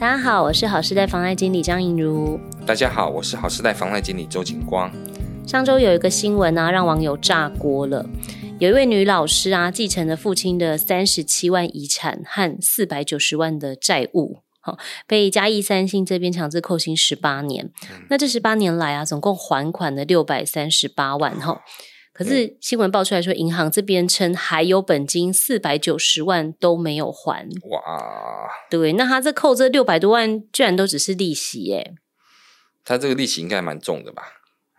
大家好，我是好时代房贷经理张颖如。大家好，我是好时代房贷经理周景光。上周有一个新闻啊，让网友炸锅了。有一位女老师啊，继承了父亲的三十七万遗产和四百九十万的债务，好，被嘉义三星这边强制扣薪十八年。嗯、那这十八年来啊，总共还款了六百三十八万哈。可是新闻爆出来说，银行这边称还有本金四百九十万都没有还。哇，对，那他这扣这六百多万，居然都只是利息耶？他这个利息应该蛮重的吧？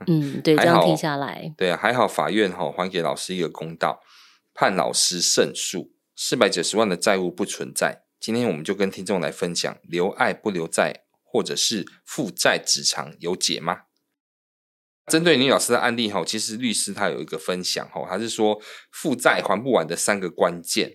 嗯，对，这样听下来，对啊，还好法院哈还给老师一个公道，判老师胜诉，四百九十万的债务不存在。今天我们就跟听众来分享，留爱不留债，或者是负债子偿有解吗？针对女老师的案例哈，其实律师他有一个分享哈，他是说负债还不完的三个关键。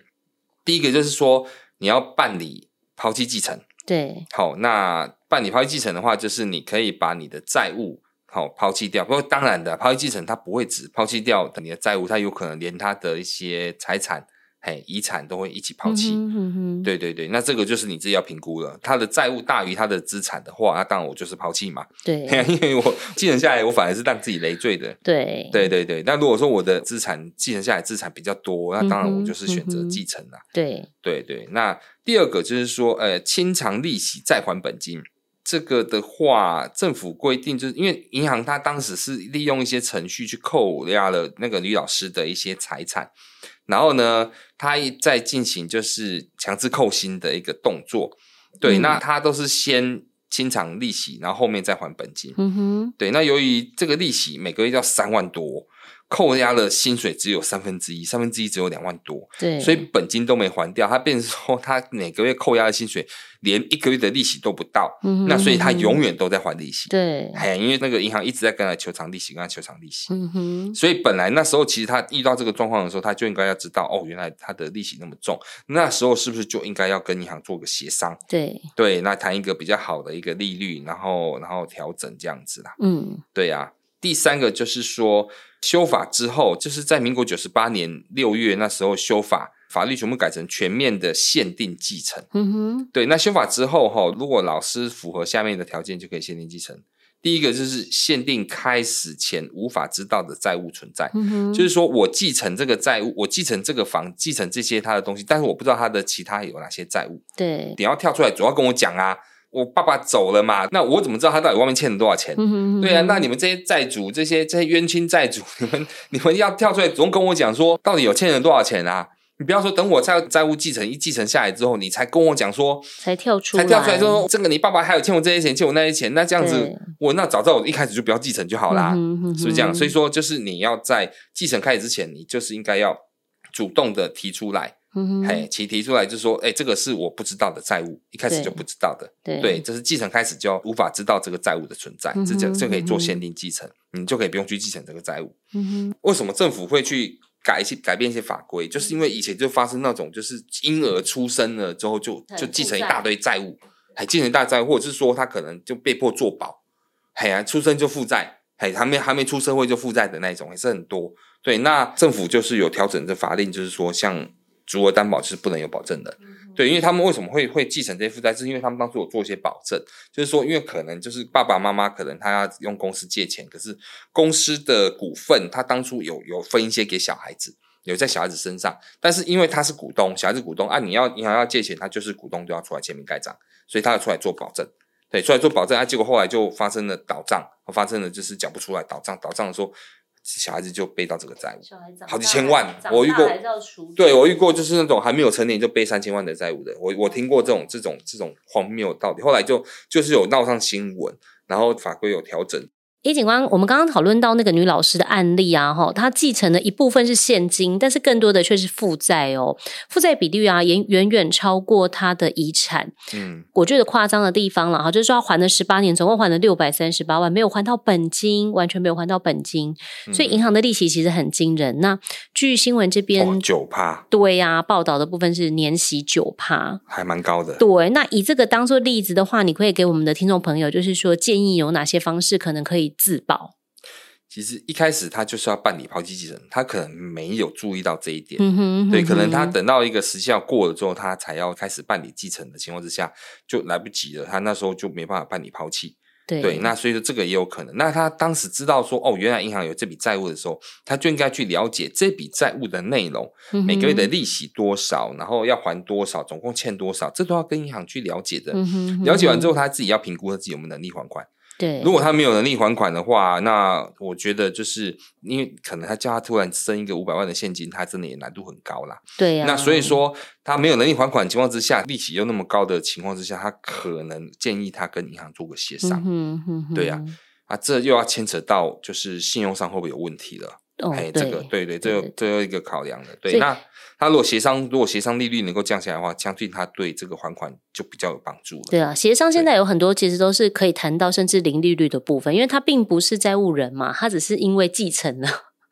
第一个就是说你要办理抛弃继承，对，好，那办理抛弃继承的话，就是你可以把你的债务好抛弃掉。不过当然的，抛弃继承它不会只抛弃掉你的债务，它有可能连它的一些财产。哎，遗产都会一起抛弃，嗯哼哼，对对对，那这个就是你自己要评估了。他的债务大于他的资产的话，那当然我就是抛弃嘛。对，因为我继承下来，我反而是让自己累赘的。对，对对对。那如果说我的资产继承下来资产比较多，那当然我就是选择继承了。对对对。那第二个就是说，呃，清偿利息再还本金，这个的话，政府规定就是因为银行它当时是利用一些程序去扣押了那个女老师的一些财产。然后呢，他在进行就是强制扣薪的一个动作，对，嗯、那他都是先清偿利息，然后后面再还本金。嗯哼，对，那由于这个利息每个月要三万多。扣押的薪水只有三分之一，三分之一只有两万多，对，所以本金都没还掉，他变成说他每个月扣押的薪水连一个月的利息都不到，嗯哼，那所以他永远都在还利息，对，哎，因为那个银行一直在跟他求偿利息，跟他求偿利息，嗯哼，所以本来那时候其实他遇到这个状况的时候，他就应该要知道，哦，原来他的利息那么重，那时候是不是就应该要跟银行做个协商？对，对，那谈一个比较好的一个利率，然后然后调整这样子啦，嗯，对呀、啊。第三个就是说，修法之后，就是在民国九十八年六月那时候修法，法律全部改成全面的限定继承。嗯哼，对。那修法之后哈，如果老师符合下面的条件，就可以限定继承。第一个就是限定开始前无法知道的债务存在。嗯，就是说我继承这个债务，我继承这个房，继承这些他的东西，但是我不知道他的其他有哪些债务。对，你要跳出来，主要跟我讲啊。我爸爸走了嘛，那我怎么知道他到底外面欠了多少钱？嗯、哼哼对啊，那你们这些债主，这些这些冤亲债主，你们 你们要跳出来，总跟我讲说，到底有欠了多少钱啊？你不要说等我债债务继承一继承下来之后，你才跟我讲说，才跳出来，才跳出来说，这个你爸爸还有欠我这些钱，欠我那些钱，那这样子，我那早知道我一开始就不要继承就好啦，嗯、哼哼是不是这样？所以说，就是你要在继承开始之前，你就是应该要主动的提出来。嗯哼，嘿，其提出来就是说，哎、欸，这个是我不知道的债务，一开始就不知道的，对，对，这是继承开始就无法知道这个债务的存在，嗯、这就就可以做限定继承，你就可以不用去继承这个债务。嗯哼，为什么政府会去改一些改变一些法规？就是因为以前就发生那种，就是婴儿出生了之后就就继承一大堆债务，还继承一大债务，或者是说他可能就被迫做保，嘿啊，出生就负债，嘿，还没还没出社会就负债的那种也是很多。对，那政府就是有调整这法令，就是说像。足额担保是不能有保证的，对，因为他们为什么会会继承这些负债，是因为他们当初有做一些保证，就是说，因为可能就是爸爸妈妈可能他要用公司借钱，可是公司的股份他当初有有分一些给小孩子，有在小孩子身上，但是因为他是股东，小孩子股东啊，你要银行要借钱，他就是股东都要出来签名盖章，所以他要出来做保证，对，出来做保证啊，结果后来就发生了倒账，发生了就是缴不出来倒账，倒账的时候。小孩子就背到这个债务，好几千万。我遇过，对，我遇过，就是那种还没有成年就背三千万的债务的。我我听过这种这种这种荒谬道理。后来就就是有闹上新闻，然后法规有调整。叶警官，我们刚刚讨论到那个女老师的案例啊，哈，她继承的一部分是现金，但是更多的却是负债哦，负债比率啊，也远远超过她的遗产。嗯，我觉得夸张的地方了哈，就是说她还了十八年，总共还了六百三十八万，没有还到本金，完全没有还到本金，所以银行的利息其实很惊人。那据新闻这边九趴，对呀，报道的部分是年息九趴，还蛮高的。对，那以这个当做例子的话，你可以给我们的听众朋友，就是说建议有哪些方式可能可以。自保，其实一开始他就是要办理抛弃继承，他可能没有注意到这一点。嗯哼，对，可能他等到一个时效过了之后，他才要开始办理继承的情况之下，就来不及了。他那时候就没办法办理抛弃。对，对，那所以说这个也有可能。那他当时知道说，哦，原来银行有这笔债务的时候，他就应该去了解这笔债务的内容，嗯、每个月的利息多少，然后要还多少，总共欠多少，这都要跟银行去了解的。嗯、了解完之后，他自己要评估他自己有没有能力还款。对，如果他没有能力还款的话，那我觉得就是因为可能他叫他突然生一个五百万的现金，他真的也难度很高啦。对呀、啊，那所以说他没有能力还款的情况之下，利息又那么高的情况之下，他可能建议他跟银行做个协商。嗯哼哼，对呀、啊，啊，这又要牵扯到就是信用上会不会有问题了？哦，哎，这个对对，这又这又一个考量了。对，那。他如果协商，如果协商利率能够降下来的话，相信他对这个还款就比较有帮助了。对啊，协商现在有很多其实都是可以谈到甚至零利率的部分，因为他并不是债务人嘛，他只是因为继承了，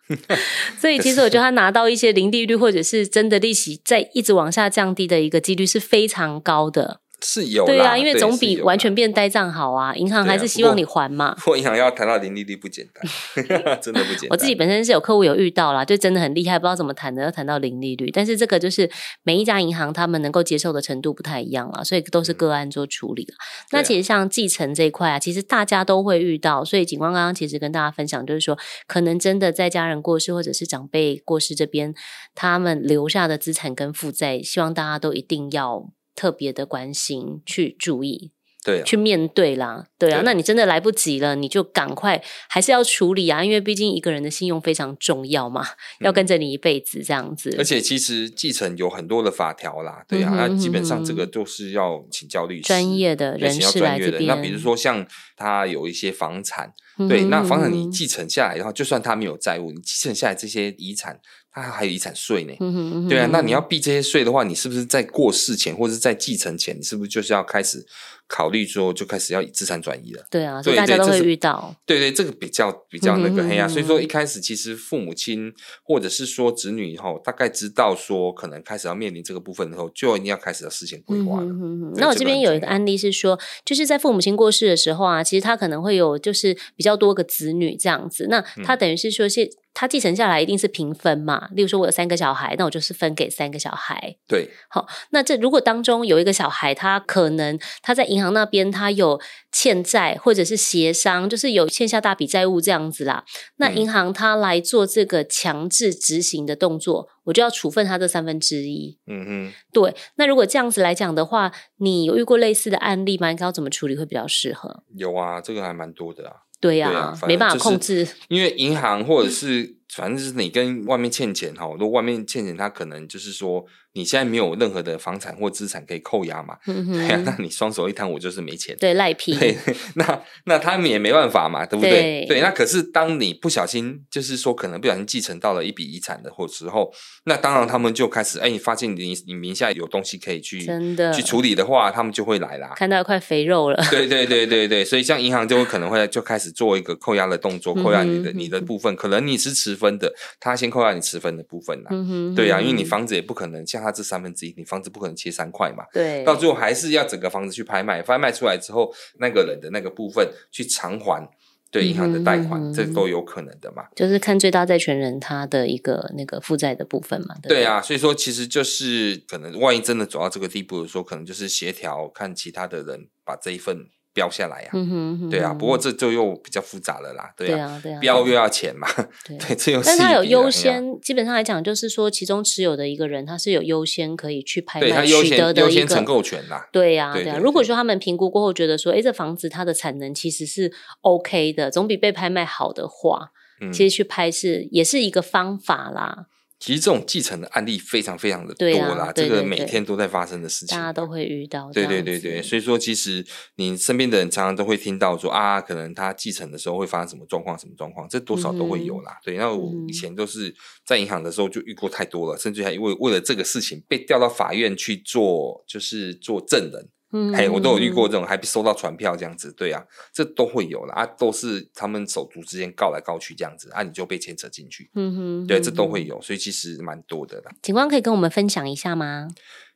所以其实我觉得他拿到一些零利率或者是真的利息在一直往下降低的一个几率是非常高的。是有对啊，因为总比完全变呆账好啊。银行还是希望你还嘛。不过银行要谈到零利率不简单，真的不简单。我自己本身是有客户有遇到啦，就真的很厉害，不知道怎么谈的，要谈到零利率。但是这个就是每一家银行他们能够接受的程度不太一样了，所以都是个案做处理。嗯、那其实像继承这一块啊，其实大家都会遇到。所以警官刚刚其实跟大家分享，就是说可能真的在家人过世或者是长辈过世这边，他们留下的资产跟负债，希望大家都一定要。特别的关心，去注意，对、啊，去面对啦，对啊，对，那你真的来不及了，你就赶快还是要处理啊，因为毕竟一个人的信用非常重要嘛，嗯、要跟着你一辈子这样子。而且其实继承有很多的法条啦，对啊，那基本上这个都是要请教律师专业的人士来这边。那比如说像他有一些房产，对，那房产你继承下来的话，就算他没有债务，你继承下来这些遗产。他还有遗产税呢，嗯哼嗯哼，对啊，那你要避这些税的话，你是不是在过世前或者是在继承前，你是不是就是要开始考虑说，就开始要资产转移了？对啊，所以大家都会遇到。对对，这个比较比较那个黑啊，所以说一开始其实父母亲或者是说子女以后大概知道说可能开始要面临这个部分以后，就一定要开始要事先规划了。嗯哼嗯哼，那我这边有一个案例是说，就是在父母亲过世的时候啊，其实他可能会有就是比较多个子女这样子，那他等于是说是。他继承下来一定是平分嘛？例如说，我有三个小孩，那我就是分给三个小孩。对，好，那这如果当中有一个小孩，他可能他在银行那边他有欠债，或者是协商，就是有欠下大笔债务这样子啦。那银行他来做这个强制执行的动作，我就要处分他这三分之一。嗯哼，对。那如果这样子来讲的话，你有遇过类似的案例吗？应该要怎么处理会比较适合？有啊，这个还蛮多的啊。对呀、没办法控制，因为银行或者是反正就是你跟外面欠钱哈，如果外面欠钱，他可能就是说。你现在没有任何的房产或资产可以扣押嘛？嗯、对呀、啊，那你双手一摊，我就是没钱。对，赖皮。对，那那他们也没办法嘛，对不对？对，对那可是当你不小心，就是说可能不小心继承到了一笔遗产的或时候，那当然他们就开始，哎，你发现你你名下有东西可以去真的去处理的话，他们就会来啦。看到一块肥肉了。对对对对对，所以像银行就会可能会就开始做一个扣押的动作，扣押你的你的部分，可能你是持分的，他先扣押你持分的部分啦。嗯对呀、啊，因为你房子也不可能像他这三分之一。你房子不可能切三块嘛，对，到最后还是要整个房子去拍卖，拍卖出来之后，那个人的那个部分去偿还对银行的贷款，嗯，这都有可能的嘛。就是看最大债权人他的一个那个负债的部分嘛。对，对，对啊，所以说其实就是可能万一真的走到这个地步的时候，可能就是协调看其他的人把这一份。标下来呀、啊嗯嗯，对啊，不过这就又比较复杂了啦，对啊，对啊，标又要钱嘛，对，对这又是。但是他有优先，基本上来讲，就是说其中持有的一个人，他是有优先可以去拍卖取得的一个优先承购权啦。对呀、啊，对啊。如果说他们评估过后觉得说，哎，这房子它的产能其实是 OK 的，总比被拍卖好的话，嗯、其实去拍是也是一个方法啦。其实这种继承的案例非常非常的多啦，对啊、对对对，这个每天都在发生的事情，大家都会遇到。对对对对，所以说其实你身边的人常常都会听到说啊，可能他继承的时候会发生什么状况，什么状况，这多少都会有啦。嗯、对，那我以前都是在银行的时候就遇过太多了，嗯、甚至还为为了这个事情被调到法院去做，就是做证人。嗯，嘿，我都有遇过这种，还收到传票这样子，对啊，这都会有了啊，都是他们手足之间告来告去这样子啊，你就被牵扯进去，嗯哼，对，这都会有，所以其实蛮多的啦。警官可以跟我们分享一下吗？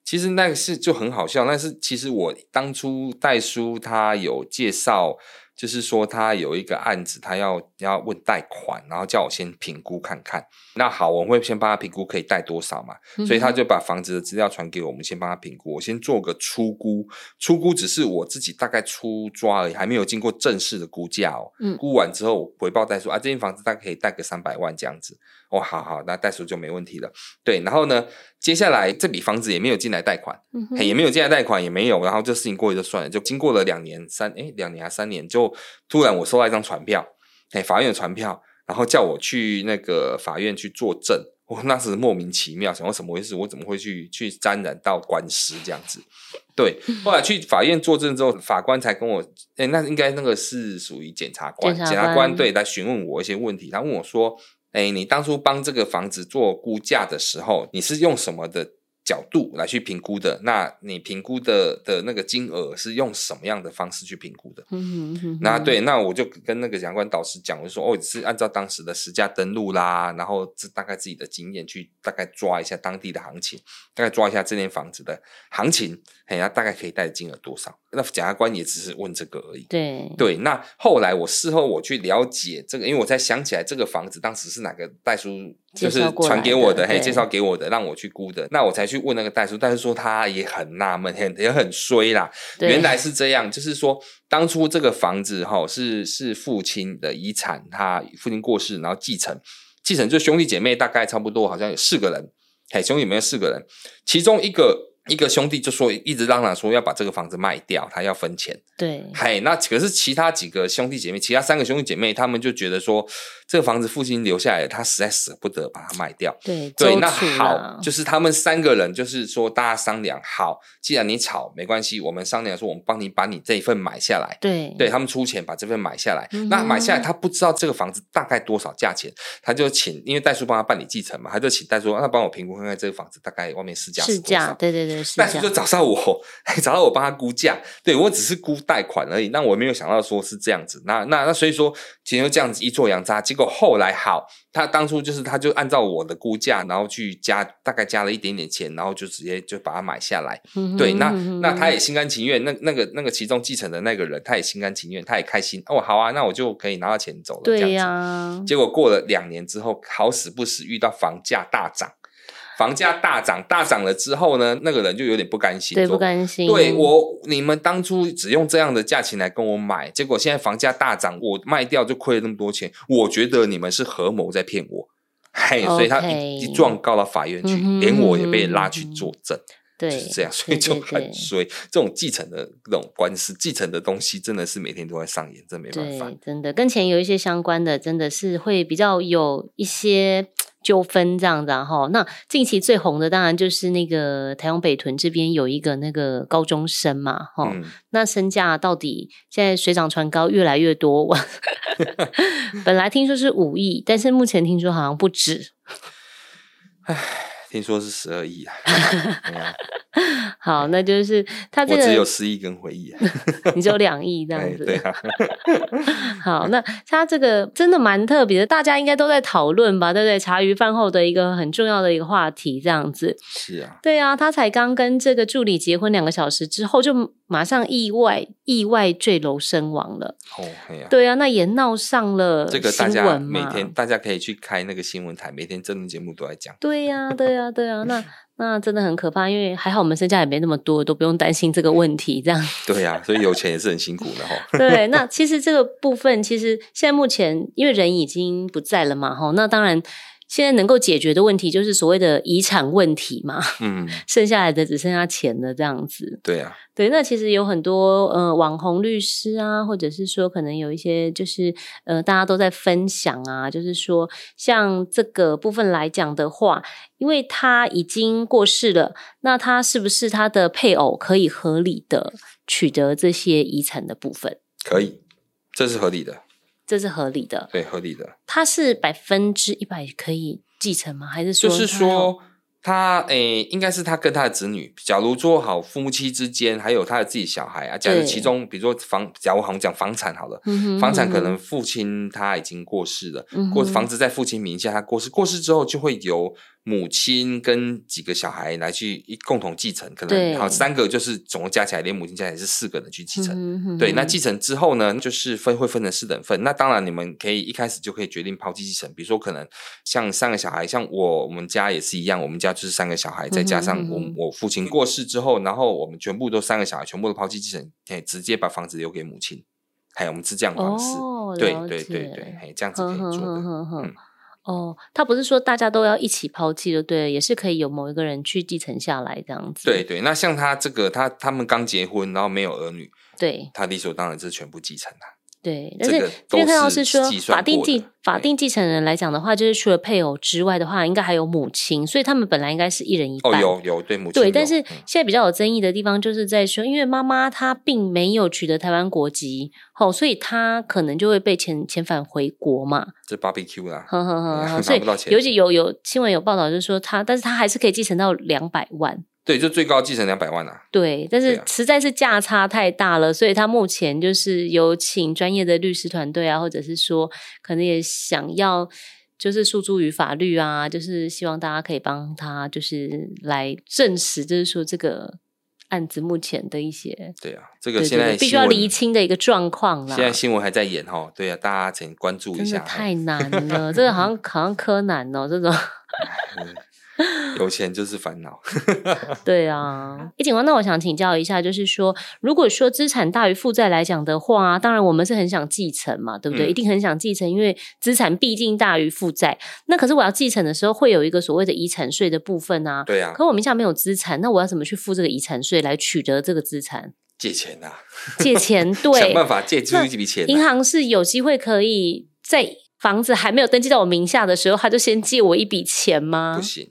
其实那个是就很好笑，但是其实我当初戴叔他有介绍。就是说他有一个案子，他要要问贷款，然后叫我先评估看看。那好，我会先帮他评估可以贷多少嘛，嗯、所以他就把房子的资料传给我们，先帮他评估。我先做个初估，初估只是我自己大概初抓而已，还没有经过正式的估价哦。嗯，估完之后回报代书啊，这间房子大概可以贷个三百万这样子。哦，好好，那代书就没问题了。对，然后呢，接下来这笔房子也没有进来贷款，嗯、也没有进来贷款，也没有。然后这事情过去就算了，就经过了两年三，哎两年还三年，就突然我收到一张传票，哎，法院的传票，然后叫我去那个法院去作证。我那时莫名其妙，想说什么回事？我怎么会去去沾染到官司这样子？对，后来去法院作证之后，法官才跟我，哎，那应该那个是属于检察官，检察官，检察官对来询问我一些问题，他问我说。哎，你当初帮这个房子做估价的时候，你是用什么的角度来去评估的？那你评估的的那个金额是用什么样的方式去评估的？嗯哼哼。那对，那我就跟那个检察官导师讲，我就说哦，是按照当时的实价登录啦，然后这大概自己的经验去大概抓一下当地的行情，大概抓一下这间房子的行情，哎，呀大概可以贷的金额多少？那检察官也只是问这个而已。对对，那后来我事后我去了解这个，因为我才想起来这个房子当时是哪个代书。就是传给我的，嘿，介绍给我的，让我去估的。那我才去问那个代叔，代叔说他也很纳闷，很也很衰啦。原来是这样，就是说当初这个房子哈是是父亲的遗产，他父亲过世，然后继承，继承就兄弟姐妹大概差不多，好像有四个人，嘿，兄弟姐妹有四个人，其中一个。一个兄弟就说一直嚷嚷说要把这个房子卖掉，他要分钱。对，嘿，那可是其他几个兄弟姐妹，其他三个兄弟姐妹，他们就觉得说这个房子父亲留下来，他实在舍不得把它卖掉。对对，那好，就是他们三个人就是说大家商量，好，既然你吵没关系，我们商量说我们帮你把你这一份买下来。对，对他们出钱把这份买下来。嗯、那买下来他不知道这个房子大概多少价钱，他就请因为代叔帮他办理继承嘛，他就请代书让他帮我评估看看这个房子大概外面市价是多少。市价，对对对。但是就找到我，找到我帮他估价，对，我只是估贷款而已。那我没有想到说是这样子，那那那所以说，其实就这样子一做羊渣。结果后来好，他当初就是他就按照我的估价，然后去加，大概加了一点点钱，然后就直接就把它买下来。嗯、对，那那他也心甘情愿，那那个那个其中继承的那个人，他也心甘情愿，他也开心。哦，好啊，那我就可以拿到钱走了。对呀、啊。结果过了两年之后，好死不死遇到房价大涨。房价大涨，大涨了之后呢，那个人就有点不甘心，对，不甘心。对我，你们当初只用这样的价钱来跟我买，结果现在房价大涨，我卖掉就亏了那么多钱。我觉得你们是合谋在骗我，嘿，所以他一一状告到法院去，连我也被拉去作证，对，就是这样，所以就很衰。这种继承的这种官司，继承的东西真的是每天都在上演，真没办法，真的跟钱有一些相关的，真的是会比较有一些。纠纷这样子哈，那近期最红的当然就是那个台湾北屯这边有一个那个高中生嘛，哈、嗯，那身价到底现在水涨船高，越来越多。本来听说是五亿，但是目前听说好像不止。唉，听说是十二亿 啊。好，那就是他这个我只有十亿跟回忆，啊 你只有两亿这样子。对啊。好，那他这个真的蛮特别的，大家应该都在讨论吧？对不对？茶余饭后的一个很重要的一个话题，这样子。是啊。对啊，他才刚跟这个助理结婚两个小时之后，就马上意外意外坠楼身亡了。哦，对啊。对啊，那也闹上了新闻嘛。这个大家每天大家可以去开那个新闻台，每天真人节目都在讲。对呀，对呀，对呀，那。那真的很可怕，因为还好我们身价也没那么多，都不用担心这个问题。这样对呀、啊，所以有钱也是很辛苦的哈。对，那 其实这个部分，其实现在目前因为人已经不在了嘛，哈，那当然。现在能够解决的问题就是所谓的遗产问题嘛，嗯，剩下来的只剩下钱了这样子。对啊，对，那其实有很多呃网红律师啊，或者是说可能有一些就是呃大家都在分享啊，就是说像这个部分来讲的话，因为他已经过世了，那他是不是他的配偶可以合理的取得这些遗产的部分？可以，这是合理的。这是合理的，对，合理的。他是百分之一百可以继承吗？还是说就是说他诶，应该是他跟他的子女，假如做好夫妻之间，还有他的自己小孩啊。假如其中，比如说房，假如我们讲房产好了，嗯、哼房产可能父亲他已经过世了，嗯、过房子在父亲名下，他过世，过世之后就会由母亲跟几个小孩来去一共同继承，可能好三个就是总共加起来，连母亲加起来是四个人去继承。嗯、哼哼对，那继承之后呢，就是分会分成四等份。那当然你们可以一开始就可以决定抛弃继承，比如说可能像三个小孩，像我我们家也是一样，我们家就是三个小孩，再加上我我父亲过世之后，然后我们全部都三个小孩全部都抛弃继承，可以直接把房子留给母亲。还有我们是这样方式，哦、对对对对，哎，这样子可以做的。呵呵呵嗯哦，他不是说大家都要一起抛弃的，对，也是可以有某一个人去继承下来这样子。对对，那像他这个，他他们刚结婚，然后没有儿女，对，他理所当然是全部继承的。对，但是因为看到是说法定继法定继承人来讲的话，就是除了配偶之外的话，应该还有母亲，所以他们本来应该是一人一半。哦，有有对母亲。对，但是现在比较有争议的地方，就是在说，因为妈妈她并没有取得台湾国籍，哦，所以她可能就会被遣遣返回国嘛。这 barbecue 啊，呵呵呵，所以尤其有有新闻有报道，就是说她，但是她还是可以继承到两百万。对，就最高继承两百万啊。对，但是实在是价差太大了，啊、所以他目前就是有请专业的律师团队啊，或者是说可能也想要就是诉诸于法律啊，就是希望大家可以帮他就是来证实，就是说这个案子目前的一些对啊，这个现在必须要厘清的一个状况啦。现在新闻还在演哈，对啊，大家请关注一下。太难了，这个好像好像柯南哦，这种。有钱就是烦恼，对啊。哎，警官，那我想请教一下，就是说，如果说资产大于负债来讲的话，当然我们是很想继承嘛，对不对？嗯、一定很想继承，因为资产毕竟大于负债。那可是我要继承的时候，会有一个所谓的遗产税的部分啊。对啊。可我名下没有资产，那我要怎么去付这个遗产税来取得这个资产？借钱啊，借钱，对，想办法借出一笔钱、啊。银行是有机会可以在房子还没有登记到我名下的时候，他就先借我一笔钱吗？不行。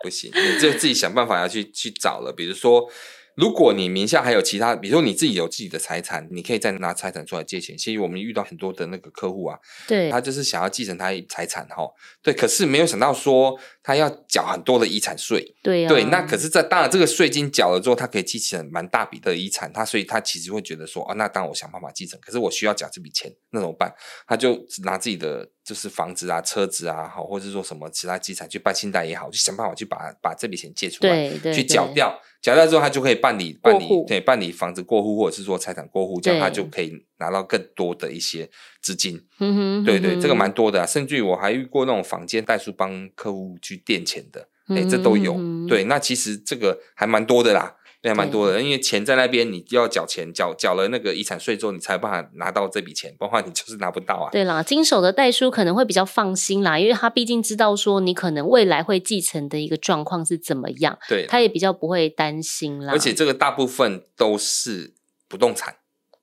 不行，你就自己想办法要去去找了。比如说，如果你名下还有其他，比如说你自己有自己的财产，你可以再拿财产出来借钱。其实我们遇到很多的那个客户啊，对，他就是想要继承他财产哈，对，可是没有想到说他要缴很多的遗产税，对、啊、对，那可是这当然这个税金缴了之后，他可以继承蛮大笔的遗产，他所以他其实会觉得说啊，那当然我想办法继承，可是我需要缴这笔钱，那怎么办？他就拿自己的。就是房子啊、车子啊，好，或者是说什么其他资产去办信贷也好，就想办法去把把这笔钱借出来，对对对，去缴掉，缴掉之后他就可以办理办理对办理房子过户，或者是说财产过户，这样他就可以拿到更多的一些资金。嗯哼，对对，这个蛮多的啊，甚至于我还遇过那种房间代书帮客户去垫钱的，哎，这都有。对，那其实这个还蛮多的啦。对，蛮多的，因为钱在那边，你就要缴钱，缴缴了那个遗产税之后，你才有办法拿到这笔钱，不然你就是拿不到啊。对啦，经手的代书可能会比较放心啦，因为他毕竟知道说你可能未来会继承的一个状况是怎么样，对，他也比较不会担心啦。而且这个大部分都是不动产，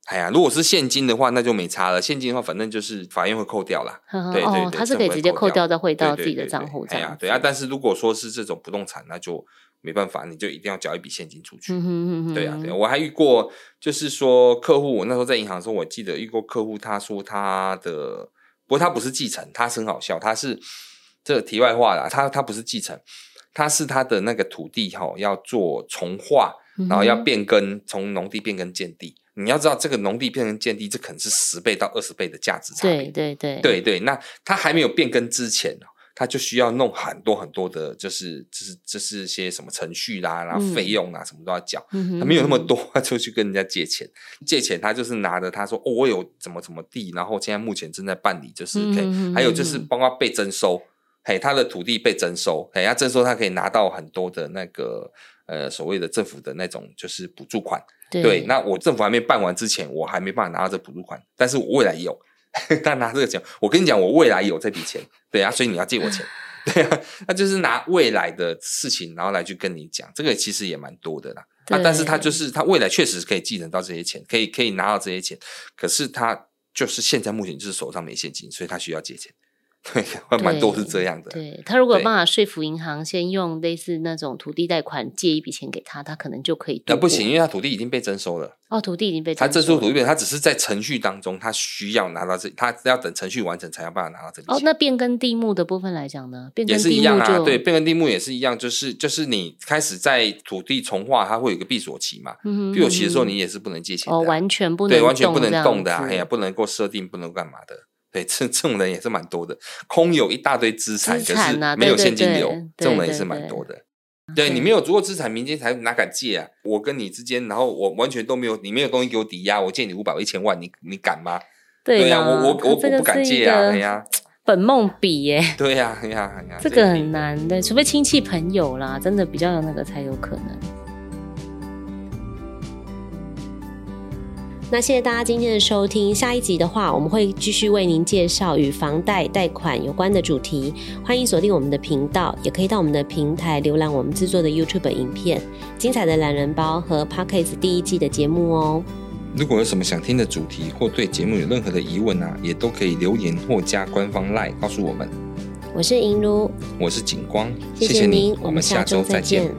哎呀，如果是现金的话，那就没差了。现金的话，反正就是法院会扣掉啦。对对他是可以直接扣掉再汇到自己的账户这样。哎呀，对啊，但是如果说是这种不动产，那就。没办法，你就一定要交一笔现金出去。嗯、哼哼对呀、啊，对，我还遇过，就是说客户，我那时候在银行的时候，我记得遇过客户，他说他的，不过他不是继承，他是很好笑，他是这个题外话啦，他他不是继承，他是他的那个土地哈、哦、要做重划，然后要变更，从农地变更建地。嗯、你要知道，这个农地变成建地，这可能是十倍到二十倍的价值差别。对对对，对对，那他还没有变更之前他就需要弄很多很多的，就是就是就是些什么程序啦，然后费用啊，什么都要缴。他没有那么多，他就去跟人家借钱。借钱他就是拿着他说哦，我有怎么怎么地，然后现在目前正在办理，就是可以。还有就是包括被征收，嘿，他的土地被征收，嘿，要征收他可以拿到很多的那个呃所谓的政府的那种就是补助款。对，那我政府还没办完之前，我还没办法拿到这补助款，但是我未来有。他拿这个钱，我跟你讲，我未来有这笔钱，对啊，所以你要借我钱，对啊，那就是拿未来的事情，然后来去跟你讲，这个其实也蛮多的啦。对啊，但是他就是他未来确实可以继承到这些钱，可以可以拿到这些钱，可是他就是现在目前就是手上没现金，所以他需要借钱。对，还蛮多是这样的。对，他如果有办法说服银行，先用类似那种土地贷款借一笔钱给他，他可能就可以。那不行，因为他土地已经被征收了。哦，土地已经被征收。他征收土地，他只是在程序当中，他需要拿到这，他要等程序完成才有办法拿到这笔钱。哦，那变更地目的部分来讲呢？变更也是一样啊。对，变更地目也是一样，就是就是你开始在土地重划，它会有一个闭锁期嘛。嗯。闭锁期的时候，你也是不能借钱的。哦，完全不能对，完全不能动的啊！哎呀，不能够设定，不能干嘛的。对，这这种人也是蛮多的，空有一大堆资产，资产啊、可是没有现金流，对对对这种人也是蛮多的。对，对你没有足够资产，民间财哪敢借啊？我跟你之间，然后我完全都没有，你没有东西给我抵押，我借你五百、一千万，你你敢吗？对呀、啊，我我我我不敢借啊！哎呀，本梦比耶，对呀，哎呀，哎呀，这个很难的，除非亲戚朋友啦，真的比较有那个才有可能。那谢谢大家今天的收听，下一集的话，我们会继续为您介绍与房贷贷款有关的主题。欢迎锁定我们的频道，也可以到我们的平台浏览我们制作的 YouTube 影片、精彩的懒人包和 Podcast 第一季的节目哦。如果有什么想听的主题，或对节目有任何的疑问啊，也都可以留言或加官方 LINE 告诉我们。我是银如，我是景光，谢谢您，我们下周再见。